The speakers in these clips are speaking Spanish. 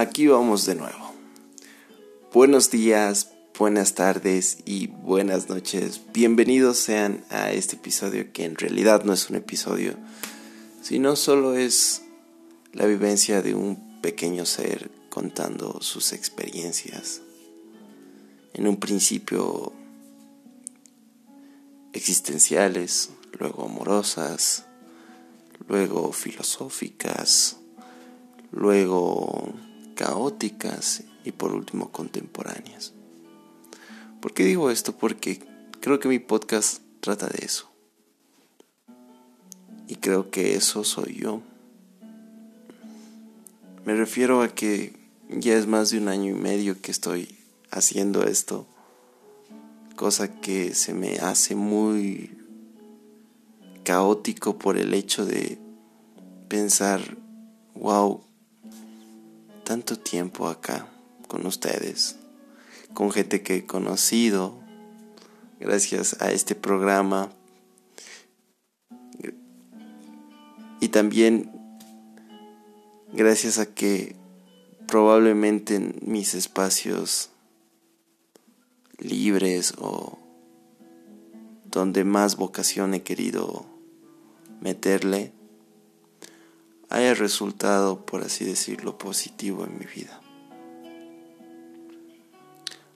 aquí vamos de nuevo. Buenos días, buenas tardes y buenas noches. Bienvenidos sean a este episodio que en realidad no es un episodio, sino solo es la vivencia de un pequeño ser contando sus experiencias. En un principio existenciales, luego amorosas, luego filosóficas, luego caóticas y por último contemporáneas. ¿Por qué digo esto? Porque creo que mi podcast trata de eso. Y creo que eso soy yo. Me refiero a que ya es más de un año y medio que estoy haciendo esto, cosa que se me hace muy caótico por el hecho de pensar, wow, tanto tiempo acá con ustedes, con gente que he conocido, gracias a este programa. Y también gracias a que probablemente en mis espacios libres o donde más vocación he querido meterle, haya resultado, por así decirlo, positivo en mi vida.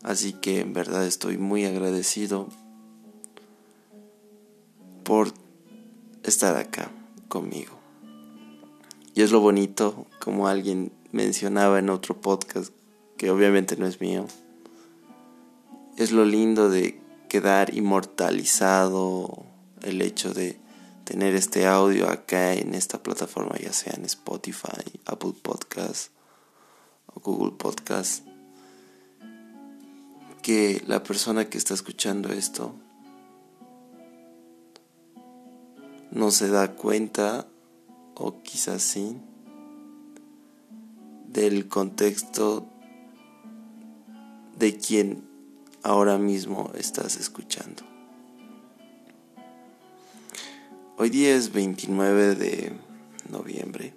Así que en verdad estoy muy agradecido por estar acá conmigo. Y es lo bonito, como alguien mencionaba en otro podcast, que obviamente no es mío, es lo lindo de quedar inmortalizado el hecho de tener este audio acá en esta plataforma, ya sea en Spotify, Apple Podcast o Google Podcast, que la persona que está escuchando esto no se da cuenta, o quizás sí, del contexto de quien ahora mismo estás escuchando. Hoy día es 29 de noviembre.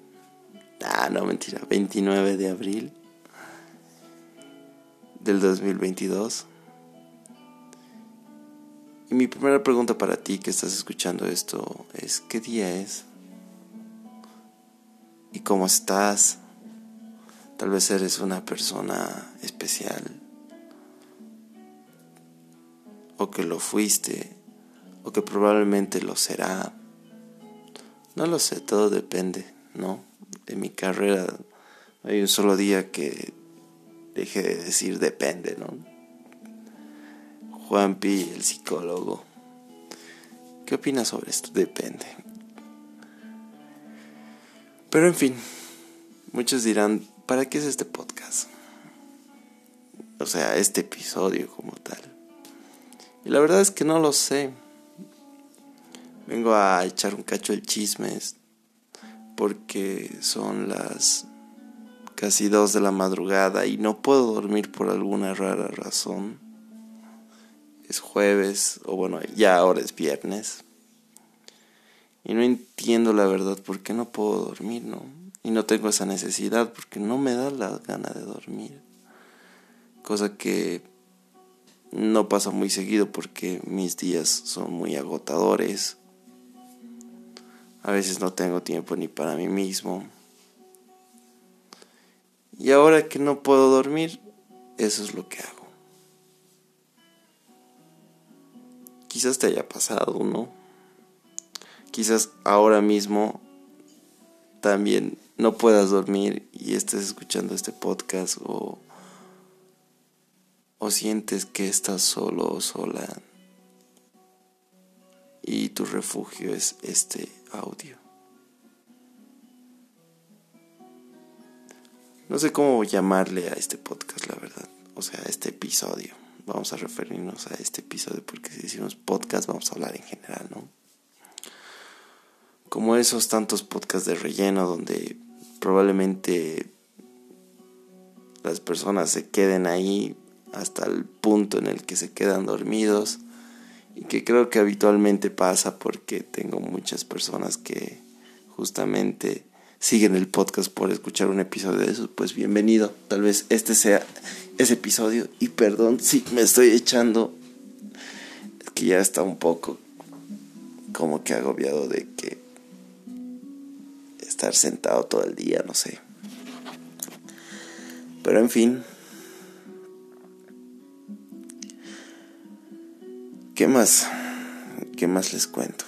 Ah, no, mentira, 29 de abril del 2022. Y mi primera pregunta para ti que estás escuchando esto es, ¿qué día es? ¿Y cómo estás? Tal vez eres una persona especial o que lo fuiste, o que probablemente lo será. No lo sé, todo depende, ¿no? De mi carrera hay un solo día que deje de decir depende, ¿no? Juanpi, el psicólogo. ¿Qué opinas sobre esto? Depende. Pero en fin, muchos dirán, ¿para qué es este podcast? O sea, este episodio como tal. Y la verdad es que no lo sé. Vengo a echar un cacho de chismes porque son las casi dos de la madrugada y no puedo dormir por alguna rara razón. Es jueves, o bueno, ya ahora es viernes. Y no entiendo la verdad por qué no puedo dormir, ¿no? Y no tengo esa necesidad porque no me da la gana de dormir. Cosa que no pasa muy seguido porque mis días son muy agotadores. A veces no tengo tiempo ni para mí mismo. Y ahora que no puedo dormir, eso es lo que hago. Quizás te haya pasado, ¿no? Quizás ahora mismo también no puedas dormir y estés escuchando este podcast o o sientes que estás solo o sola y tu refugio es este audio. No sé cómo llamarle a este podcast, la verdad. O sea, a este episodio. Vamos a referirnos a este episodio porque si decimos podcast vamos a hablar en general, ¿no? Como esos tantos podcasts de relleno donde probablemente las personas se queden ahí hasta el punto en el que se quedan dormidos y que creo que habitualmente pasa porque tengo muchas personas que justamente siguen el podcast por escuchar un episodio de eso, pues bienvenido. Tal vez este sea ese episodio. Y perdón si me estoy echando. Es que ya está un poco como que agobiado de que estar sentado todo el día, no sé. Pero en fin. ¿Qué más? ¿Qué más les cuento?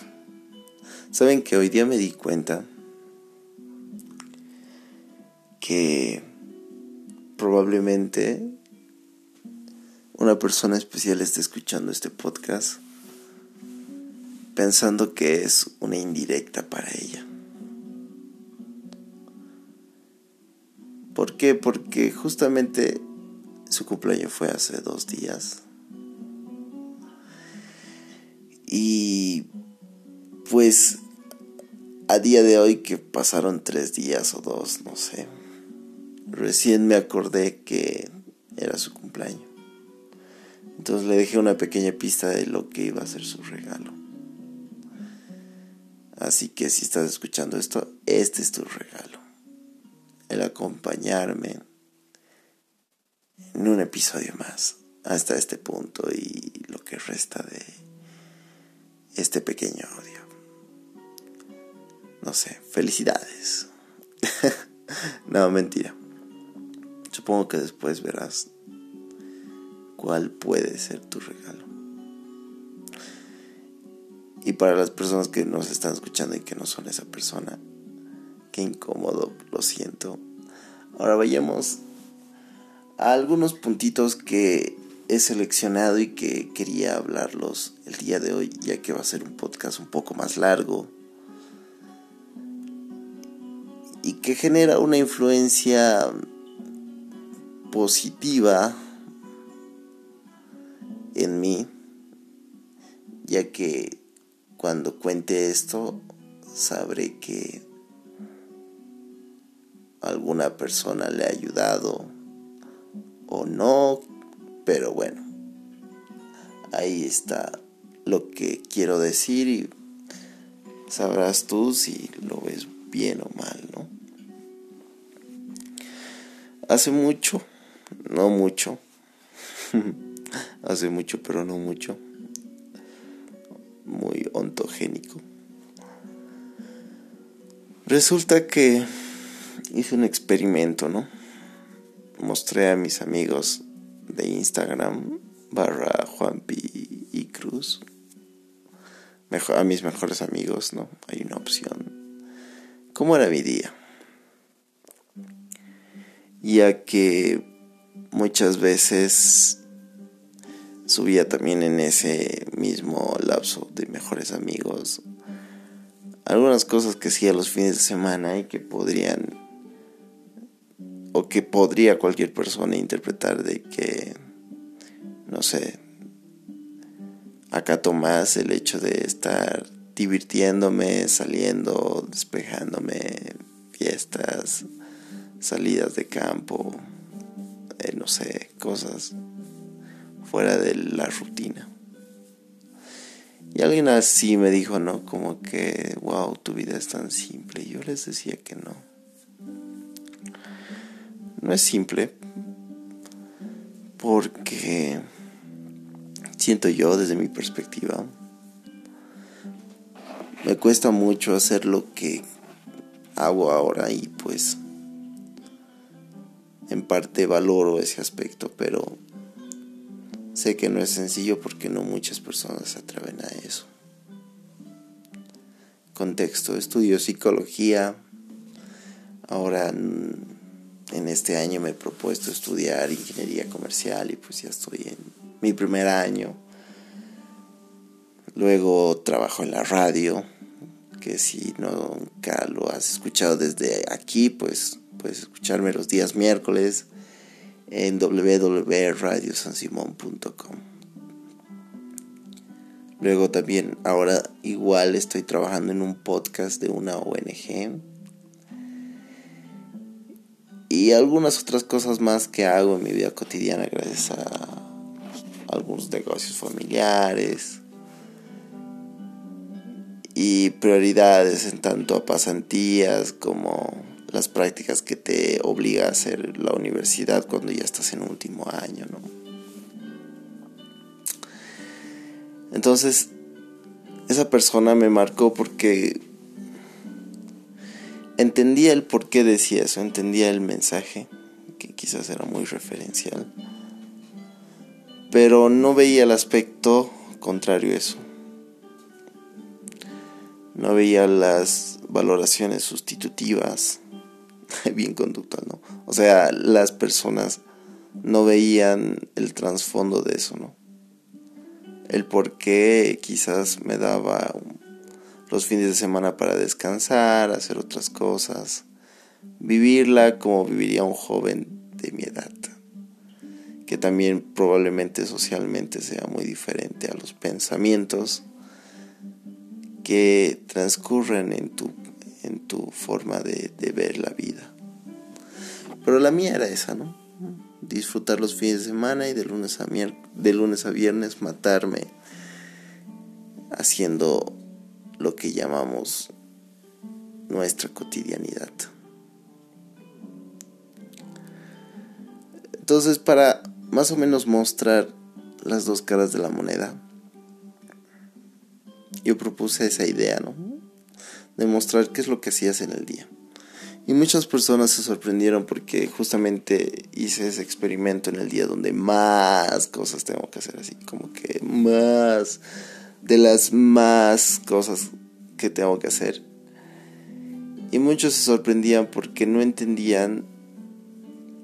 Saben que hoy día me di cuenta que probablemente una persona especial esté escuchando este podcast pensando que es una indirecta para ella. ¿Por qué? Porque justamente su cumpleaños fue hace dos días. Y pues a día de hoy que pasaron tres días o dos, no sé recién me acordé que era su cumpleaños. Entonces le dejé una pequeña pista de lo que iba a ser su regalo. Así que si estás escuchando esto, este es tu regalo. El acompañarme en un episodio más hasta este punto y lo que resta de este pequeño audio. No sé, felicidades. no, mentira. Supongo que después verás cuál puede ser tu regalo. Y para las personas que nos están escuchando y que no son esa persona, qué incómodo, lo siento. Ahora vayamos a algunos puntitos que he seleccionado y que quería hablarlos el día de hoy, ya que va a ser un podcast un poco más largo y que genera una influencia positiva en mí, ya que cuando cuente esto sabré que alguna persona le ha ayudado o no, pero bueno, ahí está lo que quiero decir y sabrás tú si lo ves bien o mal, ¿no? Hace mucho no mucho. Hace mucho, pero no mucho. Muy ontogénico. Resulta que hice un experimento, ¿no? Mostré a mis amigos de Instagram barra Juanpi y Cruz. a mis mejores amigos, ¿no? Hay una opción. ¿Cómo era mi día? Ya que muchas veces subía también en ese mismo lapso de mejores amigos algunas cosas que hacía los fines de semana y que podrían que podría cualquier persona interpretar de que no sé acato más el hecho de estar divirtiéndome, saliendo, despejándome, fiestas, salidas de campo, no sé, cosas fuera de la rutina. Y alguien así me dijo, ¿no? Como que, wow, tu vida es tan simple. Y yo les decía que no. No es simple. Porque siento yo desde mi perspectiva. Me cuesta mucho hacer lo que hago ahora y pues en parte valoro ese aspecto, pero sé que no es sencillo porque no muchas personas se atreven a eso. Contexto, estudio psicología. Ahora en este año me he propuesto estudiar ingeniería comercial y pues ya estoy en mi primer año. Luego trabajo en la radio, que si nunca lo has escuchado desde aquí, pues Puedes escucharme los días miércoles en www.radiosansimon.com. Luego también ahora igual estoy trabajando en un podcast de una ONG. Y algunas otras cosas más que hago en mi vida cotidiana gracias a algunos negocios familiares. y prioridades en tanto a pasantías como las prácticas que te obliga a hacer la universidad cuando ya estás en último año, ¿no? Entonces, esa persona me marcó porque entendía el por qué decía eso, entendía el mensaje, que quizás era muy referencial, pero no veía el aspecto contrario a eso. No veía las valoraciones sustitutivas, bien conductual, ¿no? O sea, las personas no veían el trasfondo de eso, ¿no? El por qué quizás me daba los fines de semana para descansar, hacer otras cosas, vivirla como viviría un joven de mi edad, que también probablemente socialmente sea muy diferente a los pensamientos que transcurren en tu en tu forma de, ver la vida. Pero la mía era esa, ¿no? Disfrutar los fines de semana y de lunes a, de lunes a viernes matarme haciendo lo que llamamos nuestra cotidianidad. Entonces, para más o menos mostrar las dos caras de la moneda, yo propuse esa idea, ¿no? demostrar qué es lo que hacías en el día. Y muchas personas se sorprendieron porque justamente hice ese experimento en el día donde más cosas tengo que hacer, así como que más de las más cosas que tengo que hacer. Y muchos se sorprendían porque no entendían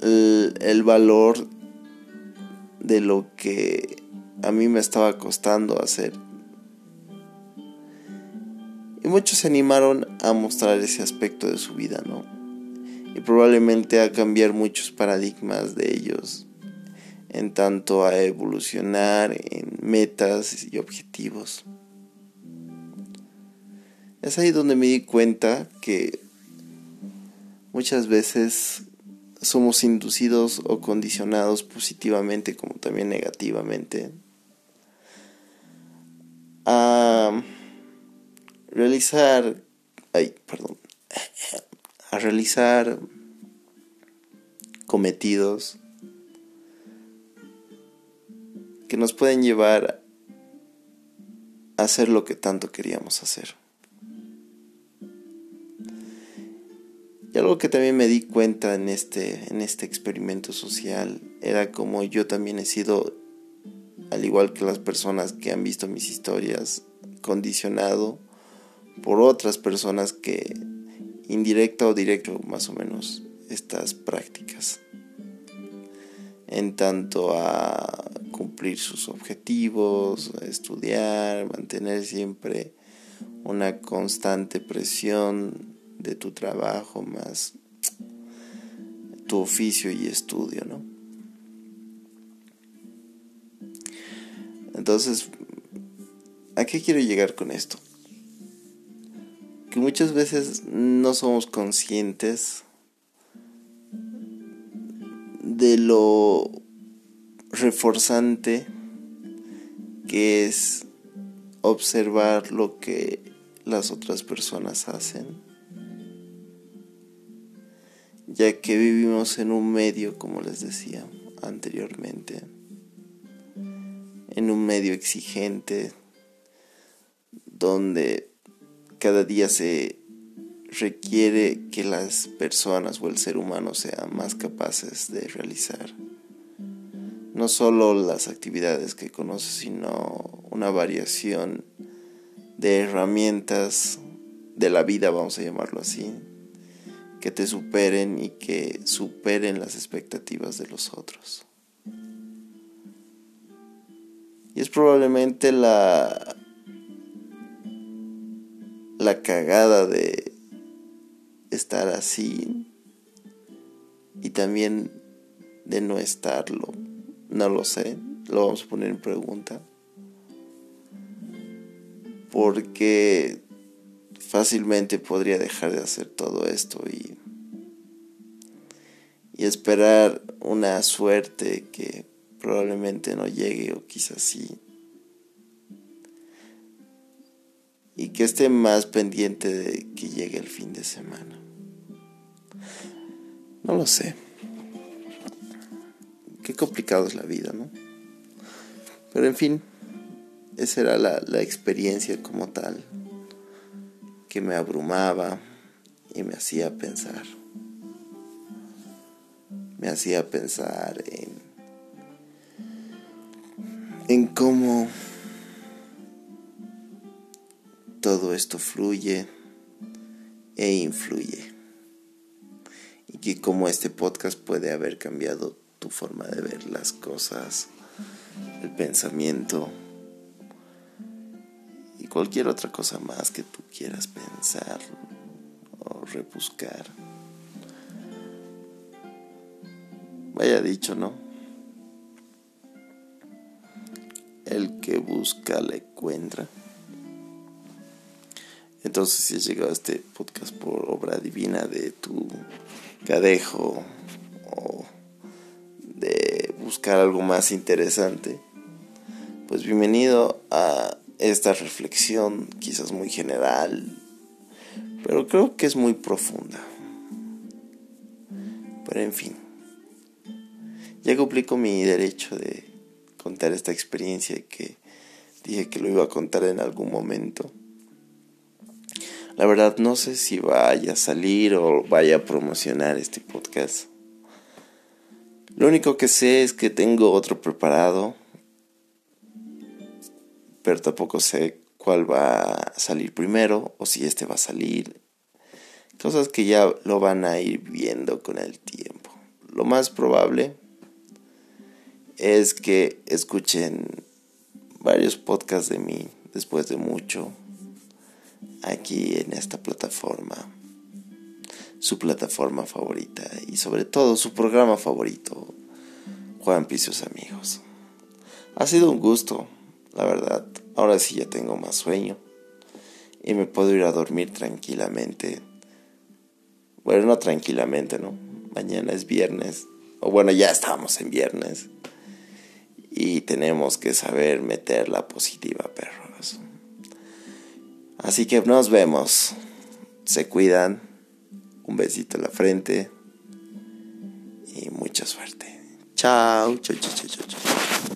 el, valor de lo que a mí me estaba costando hacer y muchos se animaron a mostrar ese aspecto de su vida, ¿no? Y probablemente a cambiar muchos paradigmas de ellos en tanto a evolucionar en metas y objetivos. Es ahí donde me di cuenta que muchas veces somos inducidos o condicionados positivamente como también negativamente a realizar, ay, perdón, a realizar cometidos que nos pueden llevar a hacer lo que tanto queríamos hacer. Y algo que también me di cuenta en este, en este experimento social era como yo también he sido, al igual que las personas que han visto mis historias, condicionado por otras personas que indirecta o directo más o menos estas prácticas en tanto a cumplir sus objetivos, estudiar, mantener siempre una constante presión de tu trabajo más tu oficio y estudio, ¿no? Entonces, ¿a qué quiero llegar con esto? que muchas veces no somos conscientes de lo reforzante que es observar lo que las otras personas hacen, ya que vivimos en un medio, como les decía anteriormente, en un medio exigente, donde cada día se requiere que las personas o el ser humano sean más capaces de realizar no solo las actividades que conoce, sino una variación de herramientas de la vida, vamos a llamarlo así, que te superen y que superen las expectativas de los otros. Y es probablemente la la cagada de estar así y también de no estarlo. No lo sé, lo vamos a poner en pregunta. Porque fácilmente podría dejar de hacer todo esto y, y esperar una suerte que probablemente no llegue o quizás sí y que esté más pendiente de que llegue el fin de semana. No lo sé. Qué complicado es la vida, ¿no? Pero en fin, esa era la, experiencia como tal, que me abrumaba y me hacía pensar. Me hacía pensar en, en cómo todo esto fluye e influye. Y que como este podcast puede haber cambiado tu forma de ver las cosas, el pensamiento y cualquier otra cosa más que tú quieras pensar o rebuscar. Vaya dicho, ¿no? El que busca le encuentra. Entonces, si has llegado a este podcast por obra divina de tu cadejo buscar algo más interesante, pues bienvenido a esta reflexión, quizás muy general, pero creo que es muy profunda. Pero en fin, ya cumplí con mi derecho de contar esta experiencia que dije que lo iba a contar en algún momento. La verdad no sé si vaya a salir o vaya a promocionar este podcast. Lo único que sé es que tengo otro preparado, pero tampoco sé cuál va a salir primero o si este va a salir. Cosas que ya lo van a ir viendo con el tiempo. Lo más probable es que escuchen varios podcasts de mí después de mucho aquí en esta plataforma, su plataforma favorita y sobre todo su programa favorito, Juan Picios Amigos. Ha sido un gusto, la verdad. Ahora sí ya tengo más sueño y me puedo ir a dormir tranquilamente. Bueno, no tranquilamente, ¿no? Mañana es viernes. O bueno, ya estamos en viernes. Y tenemos que saber meter la positiva, perros. Así que nos vemos. Se cuidan. Un besito en la frente. Y mucha suerte. Chao. Chao, chao, chao, chao.